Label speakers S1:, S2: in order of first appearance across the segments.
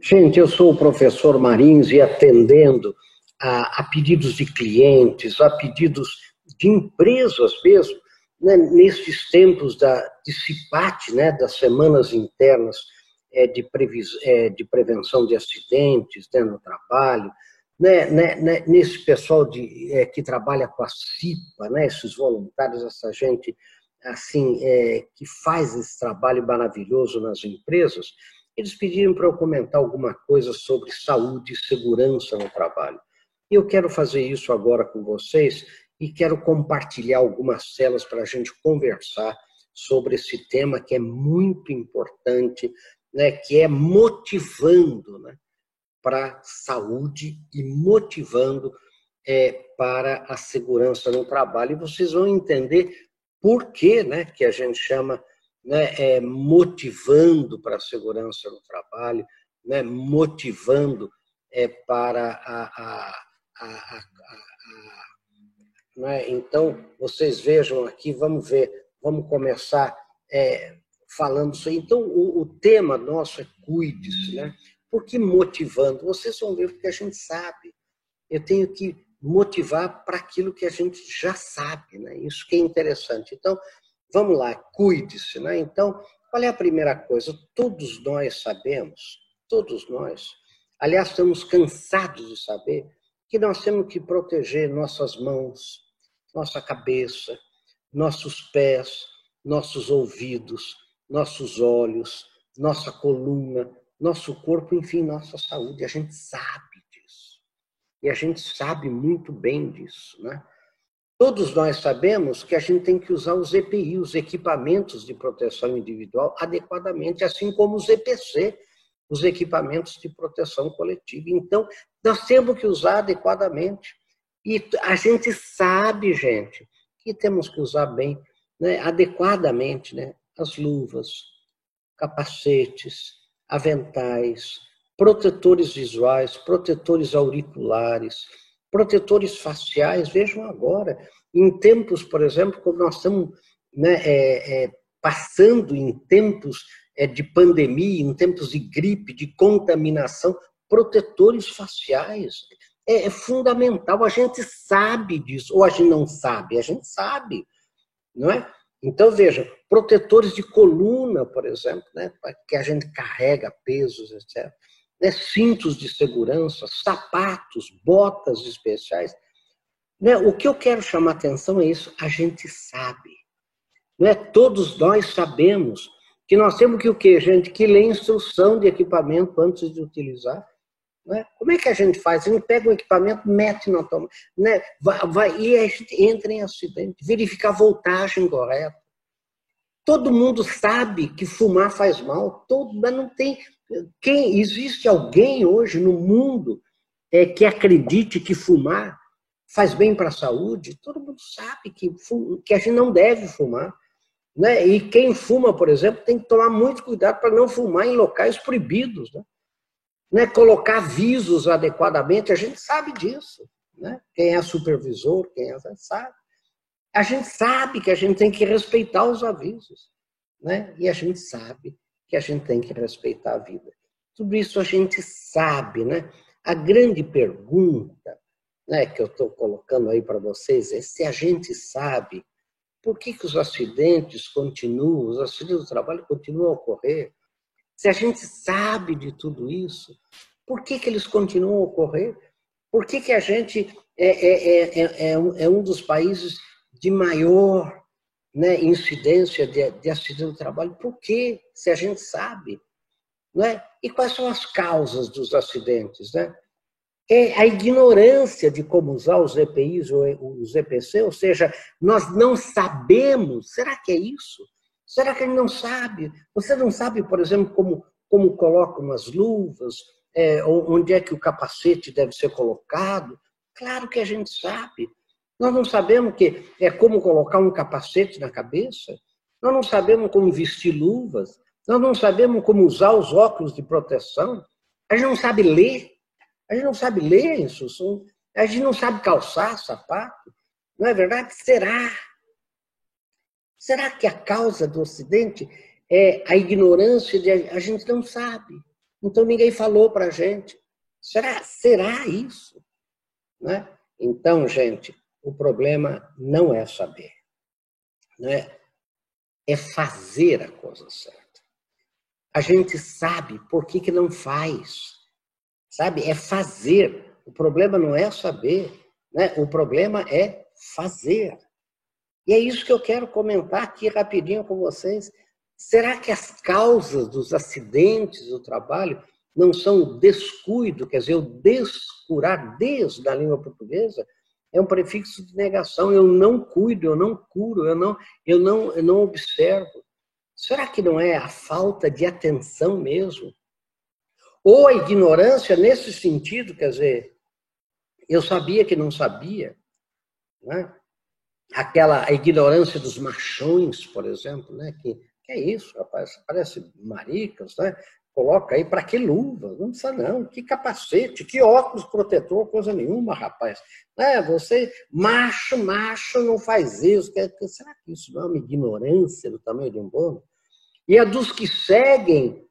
S1: Gente, eu sou o professor Marins e atendendo a, a pedidos de clientes, a pedidos de empresas mesmo, né, nesses tempos da, de CIPAT, né, das semanas internas é, de, previs, é, de prevenção de acidentes né, no trabalho, né, né, né nesse pessoal de, é, que trabalha com a CIPA, né, esses voluntários, essa gente assim é, que faz esse trabalho maravilhoso nas empresas, eles pediram para eu comentar alguma coisa sobre saúde e segurança no trabalho. E eu quero fazer isso agora com vocês e quero compartilhar algumas celas para a gente conversar sobre esse tema que é muito importante, né, que é motivando né, para a saúde e motivando é, para a segurança no trabalho. E vocês vão entender por que, né, que a gente chama né, é, motivando para a segurança no trabalho, né, motivando é, para a, a, a, a né? Então, vocês vejam aqui, vamos ver, vamos começar é, falando isso. Então, o, o, tema nosso é cuide-se, né? Por que motivando? Vocês vão ver porque a gente sabe. Eu tenho que motivar para aquilo que a gente já sabe, né? Isso que é interessante. Então, vamos lá, cuide-se, né? Então, qual é a primeira coisa? Todos nós sabemos, todos nós, aliás, estamos cansados de saber que nós temos que proteger nossas mãos, nossa cabeça, nossos pés, nossos ouvidos, nossos olhos, nossa coluna, nosso corpo, enfim, nossa saúde. A gente sabe disso. E a gente sabe muito bem disso, né? Todos nós sabemos que a gente tem que usar os EPI, os equipamentos de proteção individual, adequadamente, assim como os EPC, os equipamentos de proteção coletiva. Então, nós temos que usar adequadamente. E a gente sabe, gente, que temos que usar bem, né, adequadamente, né, as luvas, capacetes, aventais, protetores visuais, protetores auriculares, protetores faciais. Vejam agora, em tempos, por exemplo, como nós estamos né, é, é, passando em tempos é, de pandemia, em tempos de gripe, de contaminação, protetores faciais é, é fundamental. A gente sabe disso, ou a gente não sabe, a gente sabe, não é? Então, veja, protetores de coluna, por exemplo, né, que a gente carrega pesos, etc. Né, cintos de segurança, sapatos, botas especiais. Né, o que eu quero chamar atenção é isso, a gente sabe. Né, todos nós sabemos que nós temos que o quê, gente? Que ler instrução de equipamento antes de utilizar né? Como é que a gente faz? A gente pega um equipamento, mete na toma, né? vai, vai, e a gente entra em acidente, verificar a voltagem correta. Todo mundo sabe que fumar faz mal, todo, mas não tem. Quem existe alguém hoje no mundo é, que acredite que fumar faz bem para a saúde? Todo mundo sabe que, que a gente não deve fumar. Né? E quem fuma, por exemplo, tem que tomar muito cuidado para não fumar em locais proibidos. Né? né, colocar avisos adequadamente, a gente sabe disso. Né? Quem é supervisor, quem é, sabe. A gente sabe que a gente tem que respeitar os avisos. Né? E a gente sabe que a gente tem que respeitar a vida. Tudo isso a gente sabe. Né? A grande pergunta né, que eu estou colocando aí para vocês é se a gente sabe por que, que os acidentes continuam, os acidentes do trabalho continuam a ocorrer, se a gente sabe de tudo isso, por que, que eles continuam a ocorrer? Por que, que a gente é, é, é, é, um, é um dos países de maior né, incidência de, de acidente do trabalho? Por que, se a gente sabe? Né? E quais são as causas dos acidentes? Né? É a ignorância de como usar os EPIs ou os EPC, ou seja, nós não sabemos. Será que é isso? Será que ele não sabe? Você não sabe, por exemplo, como, como colocam as luvas, é, onde é que o capacete deve ser colocado? Claro que a gente sabe. Nós não sabemos que é como colocar um capacete na cabeça. Nós não sabemos como vestir luvas. Nós não sabemos como usar os óculos de proteção. A gente não sabe ler. A gente não sabe ler instrução. A gente não sabe calçar sapato. Não é verdade? Será? Será que a causa do Ocidente é a ignorância de a gente não sabe? Então ninguém falou para a gente. Será, será isso? Né? Então, gente, o problema não é saber, né? é fazer a coisa certa. A gente sabe por que, que não faz, sabe? É fazer. O problema não é saber, né? o problema é fazer. E é isso que eu quero comentar aqui rapidinho com vocês. Será que as causas dos acidentes do trabalho não são o descuido, quer dizer, o descurar, des da língua portuguesa, é um prefixo de negação. Eu não cuido, eu não curo, eu não, eu não, eu não observo. Será que não é a falta de atenção mesmo? Ou a ignorância nesse sentido, quer dizer, eu sabia que não sabia, né? aquela ignorância dos machões, por exemplo, né? que, que é isso, rapaz, parece maricas, né? Coloca aí para que luva? Não precisa não, que capacete, que óculos protetor, coisa nenhuma, rapaz. É, você, macho, macho, não faz isso. Será que isso não é uma ignorância do tamanho de um bolo? E a dos que seguem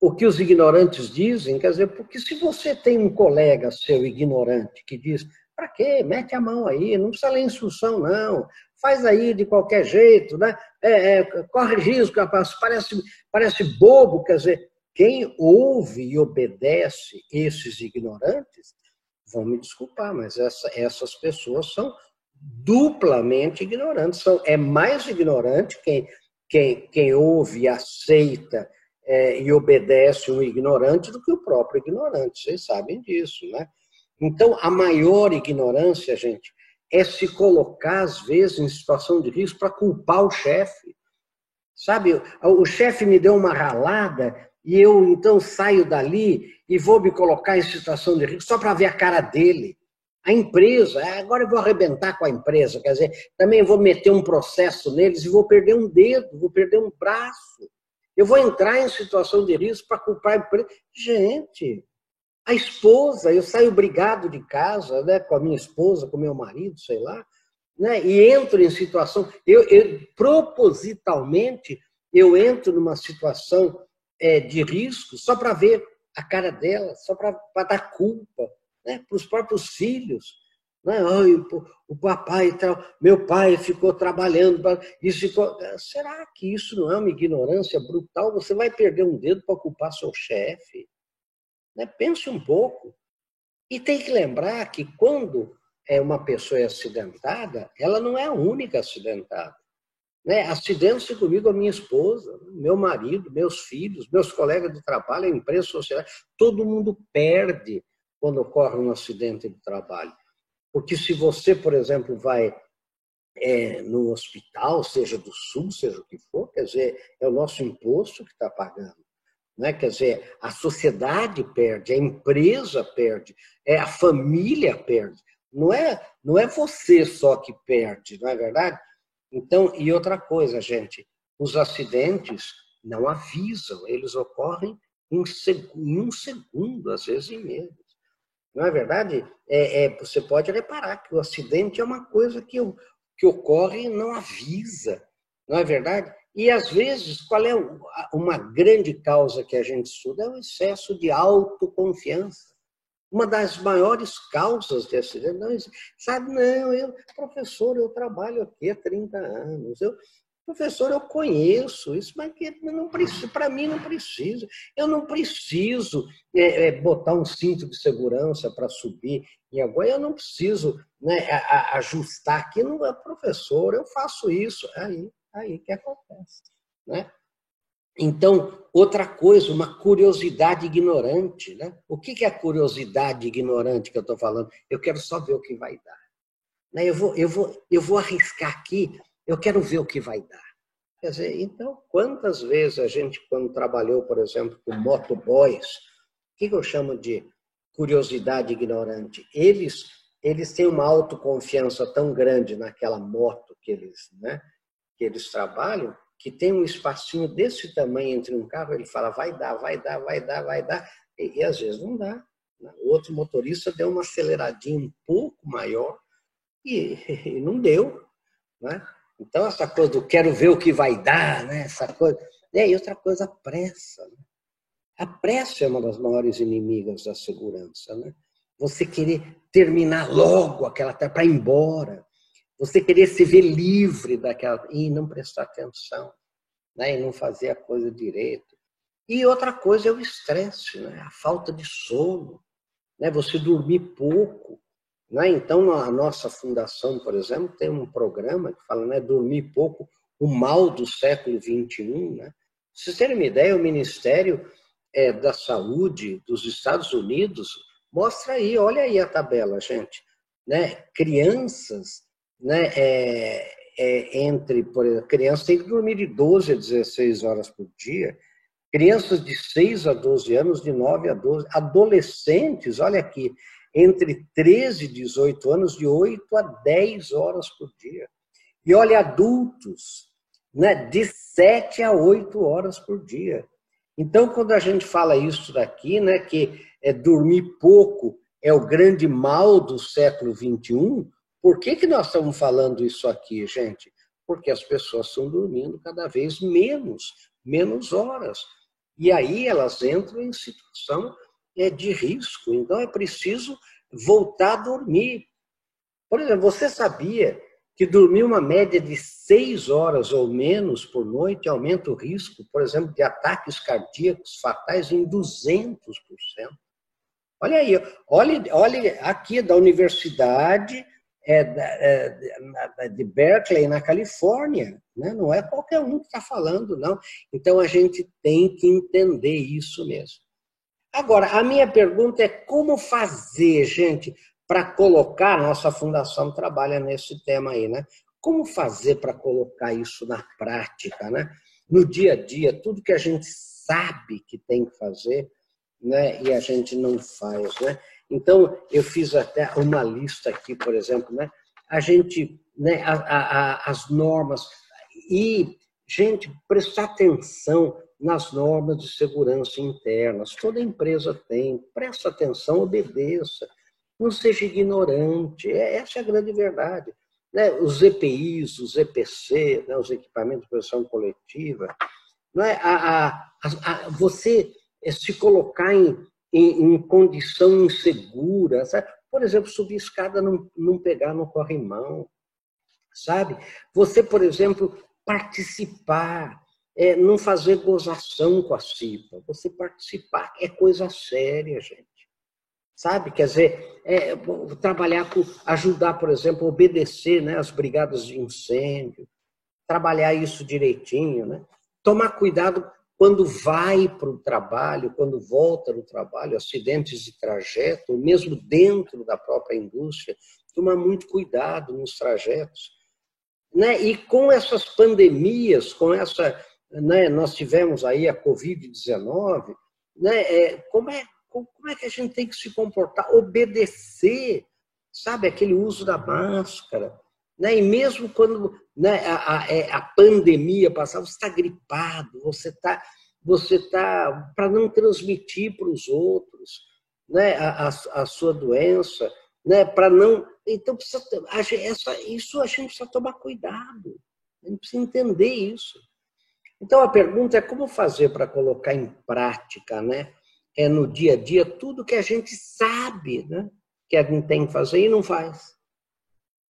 S1: o que os ignorantes dizem, quer dizer, porque se você tem um colega seu ignorante que diz, para quê? Mete a mão aí, não precisa ler instrução, não. Faz aí de qualquer jeito, né? É, é, corre risco, rapaz, parece, parece bobo, quer dizer, quem ouve e obedece esses ignorantes, vão me desculpar, mas essa, essas pessoas são duplamente ignorantes. São, é mais ignorante quem, quem, quem ouve e aceita é, e obedece um ignorante do que o próprio ignorante. Vocês sabem disso, né? Então, a maior ignorância, gente, é se colocar, às vezes, em situação de risco para culpar o chefe. Sabe, o chefe me deu uma ralada e eu então saio dali e vou me colocar em situação de risco só para ver a cara dele. A empresa, é, agora eu vou arrebentar com a empresa, quer dizer, também vou meter um processo neles e vou perder um dedo, vou perder um braço. Eu vou entrar em situação de risco para culpar a empresa. Gente, a esposa, eu saio brigado de casa, né, com a minha esposa, com meu marido, sei lá, né, e entro em situação, eu, eu propositalmente eu entro numa situação é, de risco só para ver a cara dela, só para dar culpa né, para os próprios filhos. Né? O, papai tal, meu pai ficou trabalhando. Isso ficou... Será que isso não é uma ignorância brutal? Você vai perder um dedo para culpar seu chefe? Né? Pense um pouco. E tem que lembrar que quando é uma pessoa é acidentada, ela não é a única acidentada. Né? Acidentes comigo a minha esposa, meu marido, meus filhos, meus colegas de trabalho, a empresa social, todo mundo perde quando ocorre um acidente de trabalho. Porque se você, por exemplo, vai é, no hospital, seja do SUS, seja o que for, quer dizer, é o nosso imposto que está pagando. Né? Quer dizer, a sociedade perde, a empresa perde, é a família perde. Não é, não é você só que perde, não é verdade? Então, e outra coisa, gente, os acidentes não avisam, eles ocorrem em, um segundo, às vezes em meses. Não é verdade? É, é, você pode reparar que o acidente é uma coisa que, que ocorre e não avisa, não é verdade? E às vezes, qual é uma grande causa que a gente estuda? É o excesso de autoconfiança uma das maiores causas de acidente. Não, sabe, não, eu, professor, eu trabalho aqui há 30 anos. Eu, professor, eu conheço isso, mas não para mim não precisa. Eu não preciso é, é, botar um cinto de segurança para subir em agora, eu não preciso né, a, ajustar aqui. Não é professor, eu faço isso. Aí, aí que acontece. Né? Então, outra coisa, uma curiosidade ignorante. Né? O que é a curiosidade ignorante que eu estou falando? Eu quero só ver o que vai dar. Né? Eu vou, eu, vou, eu vou arriscar aqui, eu quero ver o que vai dar. Quer dizer, então, quantas vezes a gente, quando trabalhou, por exemplo, com motoboys, o que eu chamo de curiosidade ignorante? Eles, eles têm uma autoconfiança tão grande naquela moto que eles, né, que eles trabalham, que tem um espacinho desse tamanho entre um carro, ele fala, vai dar, vai dar, vai dar, vai dar, e, e às vezes não dá. Né? O outro motorista deu uma aceleradinha um pouco maior e, e não deu. Né? Então, essa coisa do quero ver o que vai dar, né? essa coisa. E outra coisa, a pressa. Né? A pressa é uma das maiores inimigas da segurança, né? Você querer terminar logo aquela para ir embora, você querer se ver livre daquela e não prestar atenção, né? E não fazer a coisa direito. E outra coisa é o estresse, né? A falta de sono, né? Você dormir pouco, né? Então a nossa fundação, por exemplo, tem um programa que fala, né? Dormir pouco, o mal do século 21, né? vocês terem uma ideia, o Ministério é, da Saúde dos Estados Unidos mostra aí, olha aí a tabela, gente. Né? Crianças, né, é, é, entre, por exemplo, crianças têm que dormir de 12 a 16 horas por dia, crianças de 6 a 12 anos, de 9 a 12, adolescentes, olha aqui, entre 13 e 18 anos, de 8 a 10 horas por dia. E olha, adultos, né, de 7 a 8 horas por dia. Então, quando a gente fala isso daqui, né, que é dormir pouco é o grande mal do século 21, por que, que nós estamos falando isso aqui, gente? Porque as pessoas estão dormindo cada vez menos, menos horas. E aí elas entram em situação é, de risco. Então é preciso voltar a dormir. Por exemplo, você sabia que dormir uma média de seis horas ou menos por noite aumenta o risco, por exemplo, de ataques cardíacos fatais em 200%. Olha aí, olha, olha aqui da Universidade é, de Berkeley, na Califórnia. Né? Não é qualquer um que está falando, não. Então a gente tem que entender isso mesmo. Agora, a minha pergunta é como fazer, gente, para colocar, nossa fundação trabalha nesse tema aí, né? Como fazer para colocar isso na prática, né? No dia a dia, tudo que a gente sabe que tem que fazer, né? E a gente não faz, né? Então, eu fiz até uma lista aqui, por exemplo, né? A gente, né? A, a, as normas e, gente, prestar atenção nas normas de segurança internas. Toda empresa tem. Presta atenção, obedeça não seja ignorante. É, essa é a grande verdade. Né? Os EPIs, os EPC, né? os equipamentos de proteção coletiva, não é? a, a, a, você se colocar em, em, em condição insegura, sabe? por exemplo, subir escada, não, não pegar no corrimão, sabe? Você, por exemplo, participar, é, não fazer gozação com a CIPA, você participar é coisa séria, gente sabe? Quer dizer, é, trabalhar com, ajudar, por exemplo, obedecer né, as brigadas de incêndio, trabalhar isso direitinho, né? Tomar cuidado quando vai para o trabalho, quando volta do trabalho, acidentes de trajeto, mesmo dentro da própria indústria, tomar muito cuidado nos trajetos. Né? E com essas pandemias, com essa, né, nós tivemos aí a Covid-19, né, é, como é como é que a gente tem que se comportar? Obedecer, sabe, aquele uso da máscara. Né? E mesmo quando né, a, a, é, a pandemia passar, você está gripado, você está você tá, para não transmitir para os outros né, a, a, sua doença, né, para não. Então, precisa, essa, isso a gente precisa tomar cuidado, a gente precisa entender isso. Então, a pergunta é como fazer para colocar em prática né, é no dia a dia tudo que a gente sabe né, que a gente tem que fazer e não faz.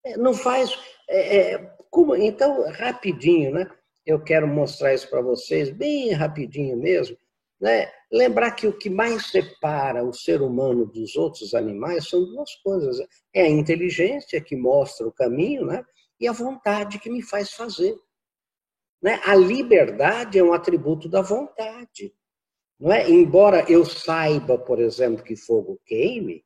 S1: É, não faz. É, é, como, então, rapidinho, né? Eu quero mostrar isso para vocês, bem rapidinho mesmo. Né? Lembrar que o que mais separa o ser humano dos outros animais são duas coisas: é a inteligência que mostra o caminho, né? E a vontade que me faz fazer. Né? A liberdade é um atributo da vontade. Não é? Embora eu saiba, por exemplo, que fogo queime,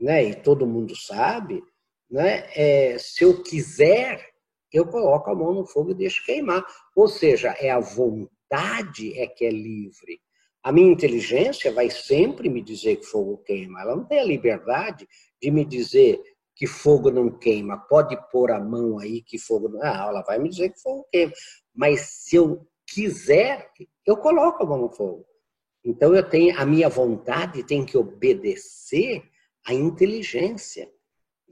S1: né? e todo mundo sabe, né? É, se eu quiser, eu coloco a mão no fogo e deixo queimar. Ou seja, é a vontade é que é livre. A minha inteligência vai sempre me dizer que fogo queima. Ela não tem a liberdade de me dizer que fogo não queima. Pode pôr a mão aí que fogo não. Ah, ela vai me dizer que fogo queima. Mas se eu quiser, eu coloco a mão no fogo. Então eu tenho a minha vontade tem que obedecer à inteligência,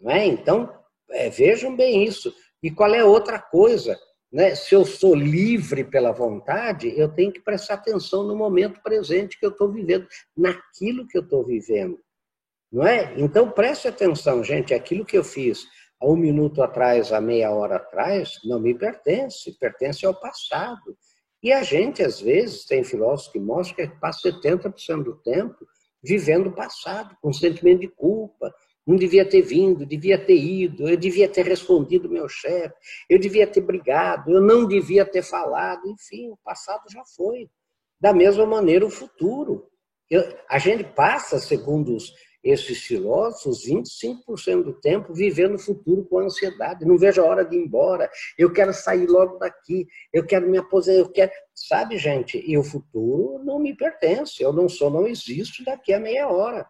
S1: não é? Então é, vejam bem isso. E qual é outra coisa, Né? Se eu sou livre pela vontade, eu tenho que prestar atenção no momento presente que eu estou vivendo, naquilo que eu estou vivendo. Não é? Então preste atenção, gente, aquilo que eu fiz há um minuto atrás, há meia hora atrás, não me pertence, pertence ao passado. E a gente, às vezes, tem filósofos que mostram que passa 70% do tempo vivendo o passado, com sentimento de culpa, não devia ter vindo, devia ter ido, eu devia ter respondido meu chefe, eu devia ter brigado, eu não devia ter falado, enfim, o passado já foi. Da mesma maneira, o futuro. Eu, a gente passa, segundo os, esses filósofos, 25% do tempo vivendo o futuro com ansiedade. Não vejo a hora de ir embora, eu quero sair logo daqui, eu quero me aposentar, eu quero. Sabe, gente, e o futuro não me pertence, eu não sou, não existo daqui a meia hora.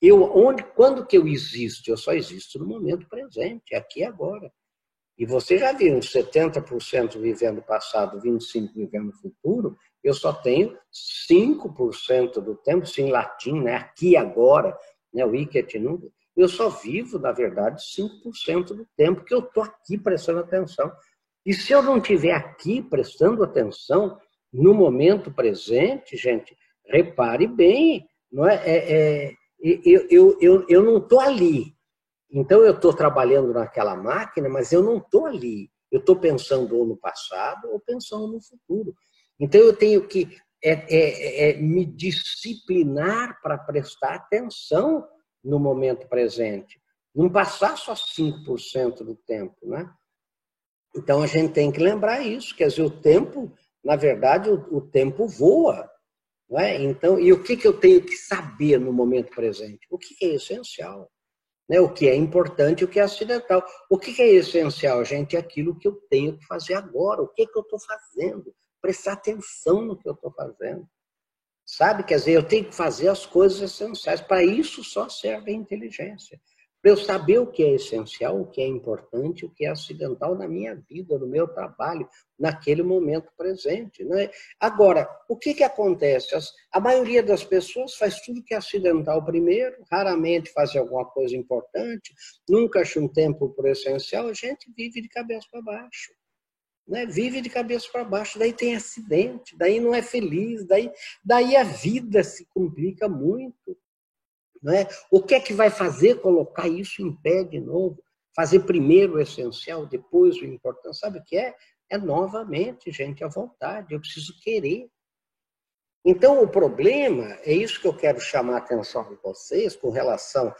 S1: Eu, onde, quando que eu existo? Eu só existo no momento presente, aqui e agora. E você já viu, 70% vivendo passado, 25% vivendo futuro, eu só tenho 5% do tempo, sim, latim, né? aqui agora, né? o iket nunca. Eu só vivo, na verdade, 5% do tempo que eu estou aqui prestando atenção. E se eu não estiver aqui prestando atenção no momento presente, gente, repare bem, não é, é, é eu, eu, eu, eu não estou ali. Então, eu estou trabalhando naquela máquina, mas eu não estou ali. Eu estou pensando ou no passado ou pensando no futuro. Então, eu tenho que é, é, é me disciplinar para prestar atenção no momento presente. Não passar só 5% do tempo, né? Então, a gente tem que lembrar isso, quer dizer, o tempo, na verdade, o, o tempo voa. Não é? Então, e o que, que eu tenho que saber no momento presente? O que, que é essencial? Né? O que é importante o que é acidental. O que, que é essencial, gente? É aquilo que eu tenho que fazer agora. O que, que eu estou fazendo? Prestar atenção no que eu estou fazendo. Sabe? Quer dizer, eu tenho que fazer as coisas essenciais. Para isso só serve a inteligência para eu saber o que é essencial, o que é importante, o que é acidental na minha vida, no meu trabalho, naquele momento presente. Né? Agora, o que, que acontece? A maioria das pessoas faz tudo que é acidental primeiro, raramente faz alguma coisa importante, nunca acha um tempo por essencial, a gente vive de cabeça para baixo. Né? Vive de cabeça para baixo, daí tem acidente, daí não é feliz, daí, daí a vida se complica muito. Né? O que é que vai fazer colocar isso em pé de novo? Fazer primeiro o essencial, depois o importante. Sabe o que é? É novamente, gente, a vontade. Eu preciso querer. Então, o problema, é isso que eu quero chamar a atenção de vocês com relação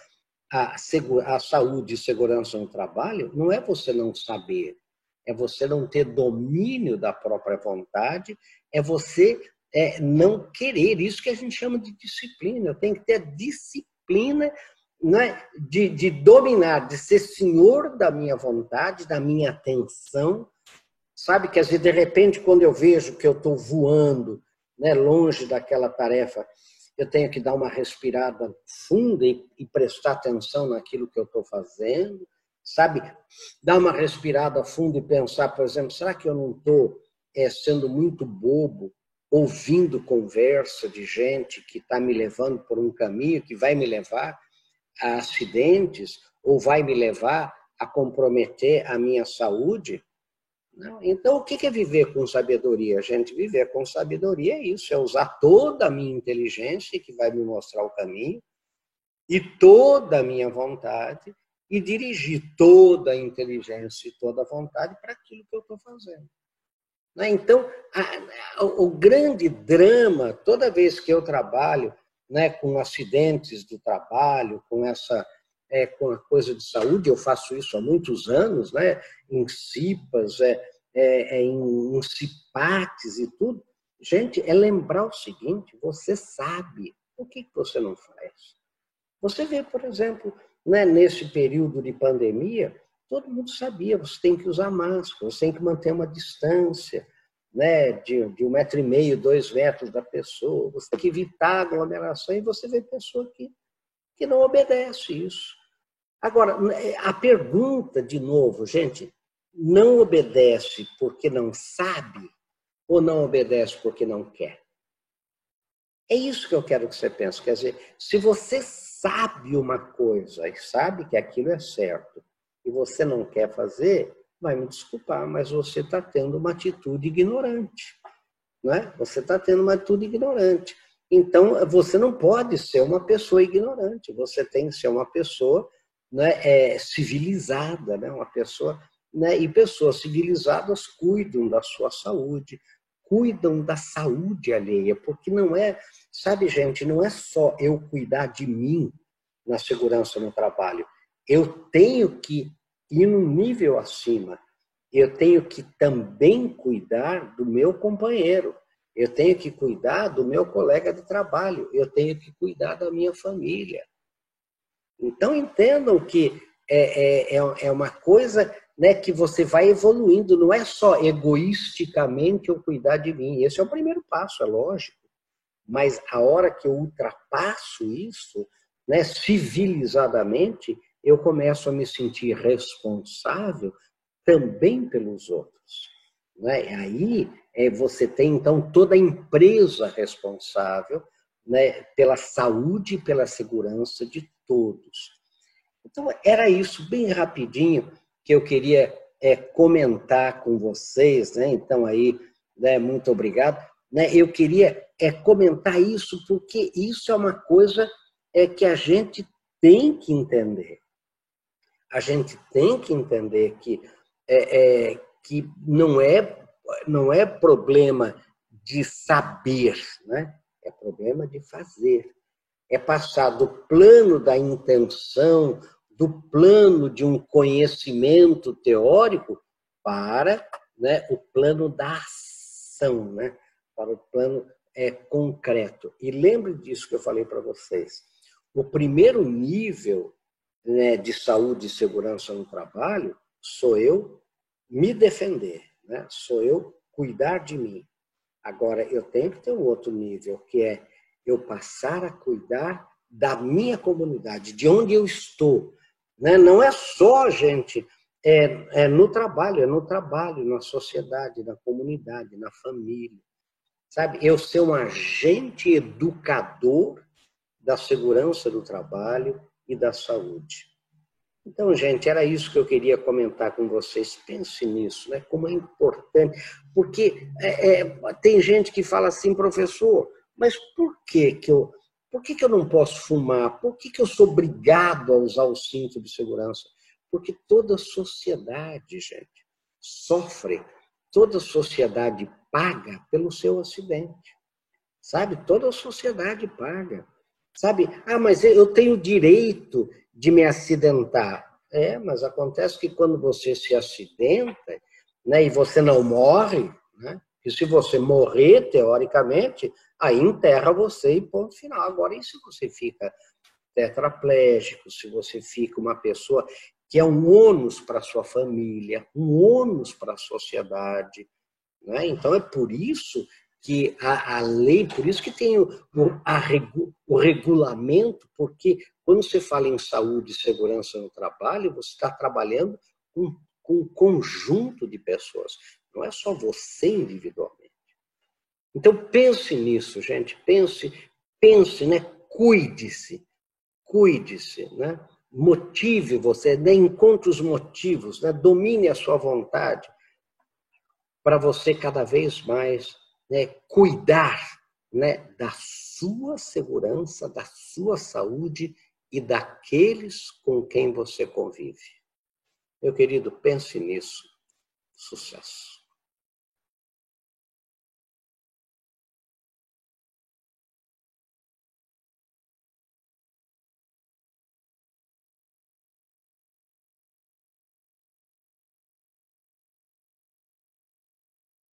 S1: à, à saúde e segurança no trabalho, não é você não saber, é você não ter domínio da própria vontade, é você é, não querer. Isso que a gente chama de disciplina. Eu tenho que ter disciplina disciplina né, de, de dominar, de ser senhor da minha vontade, da minha atenção. Sabe que, às vezes, de repente, quando eu vejo que eu estou voando né, longe daquela tarefa, eu tenho que dar uma respirada funda e, e prestar atenção naquilo que eu estou fazendo. Sabe? Dar uma respirada funda e pensar, por exemplo, será que eu não estou é, sendo muito bobo ouvindo conversa de gente que está me levando por um caminho que vai me levar a acidentes ou vai me levar a comprometer a minha saúde. Não. Então, o que é viver com sabedoria? Gente, viver com sabedoria é isso, é usar toda a minha inteligência que vai me mostrar o caminho e toda a minha vontade e dirigir toda a inteligência e toda a vontade para aquilo que eu estou fazendo. Né? Então, a, a, o grande drama, toda vez que eu trabalho né, com acidentes do trabalho, com essa é, com a coisa de saúde, eu faço isso há muitos anos, né, em CIPAs, é, é, é em, em e tudo. Gente, é lembrar o seguinte: você sabe, o que você não faz? Você vê, por exemplo, né, nesse período de pandemia, todo mundo sabia, você tem que usar máscara, você tem que manter uma distância né, de, de um metro e meio, dois metros da pessoa, você tem que evitar aglomeração e você vê pessoa que, que não obedece isso. Agora, a pergunta, de novo, gente, não obedece porque não sabe ou não obedece porque não quer? É isso que eu quero que você pense. Quer dizer, se você sabe uma coisa e sabe que aquilo é certo, e você não quer fazer, vai me desculpar, mas você está tendo uma atitude ignorante. Não é? Você está tendo uma atitude ignorante. Então, você não pode ser uma pessoa ignorante, você tem que ser uma pessoa né, é, civilizada, né, uma pessoa. Né, e pessoas civilizadas cuidam da sua saúde, cuidam da saúde alheia, porque não é, sabe, gente, não é só eu cuidar de mim na segurança no trabalho. Eu tenho que ir num nível acima. Eu tenho que também cuidar do meu companheiro. Eu tenho que cuidar do meu colega de trabalho. Eu tenho que cuidar da minha família. Então entendam que é, é, é, é uma coisa né, que você vai evoluindo. Não é só egoisticamente eu cuidar de mim. Esse é o primeiro passo, é lógico. Mas a hora que eu ultrapasso isso, né, civilizadamente, eu começo a me sentir responsável também pelos outros. Né? Aí é, você tem, então, toda a empresa responsável né, pela saúde e pela segurança de todos. Então, era isso, bem rapidinho, que eu queria é, comentar com vocês. Né? Então, aí, né, muito obrigado. Né? Eu queria é, comentar isso porque isso é uma coisa é que a gente tem que entender. A gente tem que entender que, é, é, que não, é, não é problema de saber, né? é problema de fazer. É passar do plano da intenção, do plano de um conhecimento teórico para né, o plano da ação, né? para o plano é, concreto. E lembre disso que eu falei para vocês. O primeiro nível né, de saúde e segurança no trabalho sou eu me defender, né? sou eu cuidar de mim. Agora, eu tenho que ter um outro nível, que é eu passar a cuidar da minha comunidade, de onde eu estou. Né? Não é só, gente, é, é no trabalho, é no trabalho, na sociedade, na comunidade, na família. Sabe, eu ser um agente educador da segurança do trabalho e da saúde. Então, gente, era isso que eu queria comentar com vocês. Pense nisso, né? Como é importante. Porque é, é, tem gente que fala assim, professor, mas por que, que eu. Por que, que eu não posso fumar? Por que, que eu sou obrigado a usar o cinto de segurança? Porque toda sociedade, gente, sofre, toda sociedade paga pelo seu acidente. Sabe? Toda sociedade paga. Sabe? Ah, mas eu tenho direito de me acidentar. É, mas acontece que quando você se acidenta, né, e você não morre, né? E se você morrer, teoricamente, aí enterra você e ponto final. Agora, e se você fica tetraplégico, se você fica uma pessoa que é um ônus para a sua família, um ônus para a sociedade. Né? Então, é por isso que a, a lei, por isso que tem o, o regulamento, porque quando você fala em saúde e segurança no trabalho, você está trabalhando com, com um conjunto de pessoas, não é só você individualmente. Então pense nisso, gente, pense, pense, né? Cuide-se, cuide-se, né? Motive você, né? encontre os motivos, né? domine a sua vontade para você cada vez mais né, cuidar né, da sua segurança, da sua saúde e daqueles com quem você convive. Meu querido, pense nisso. Sucesso.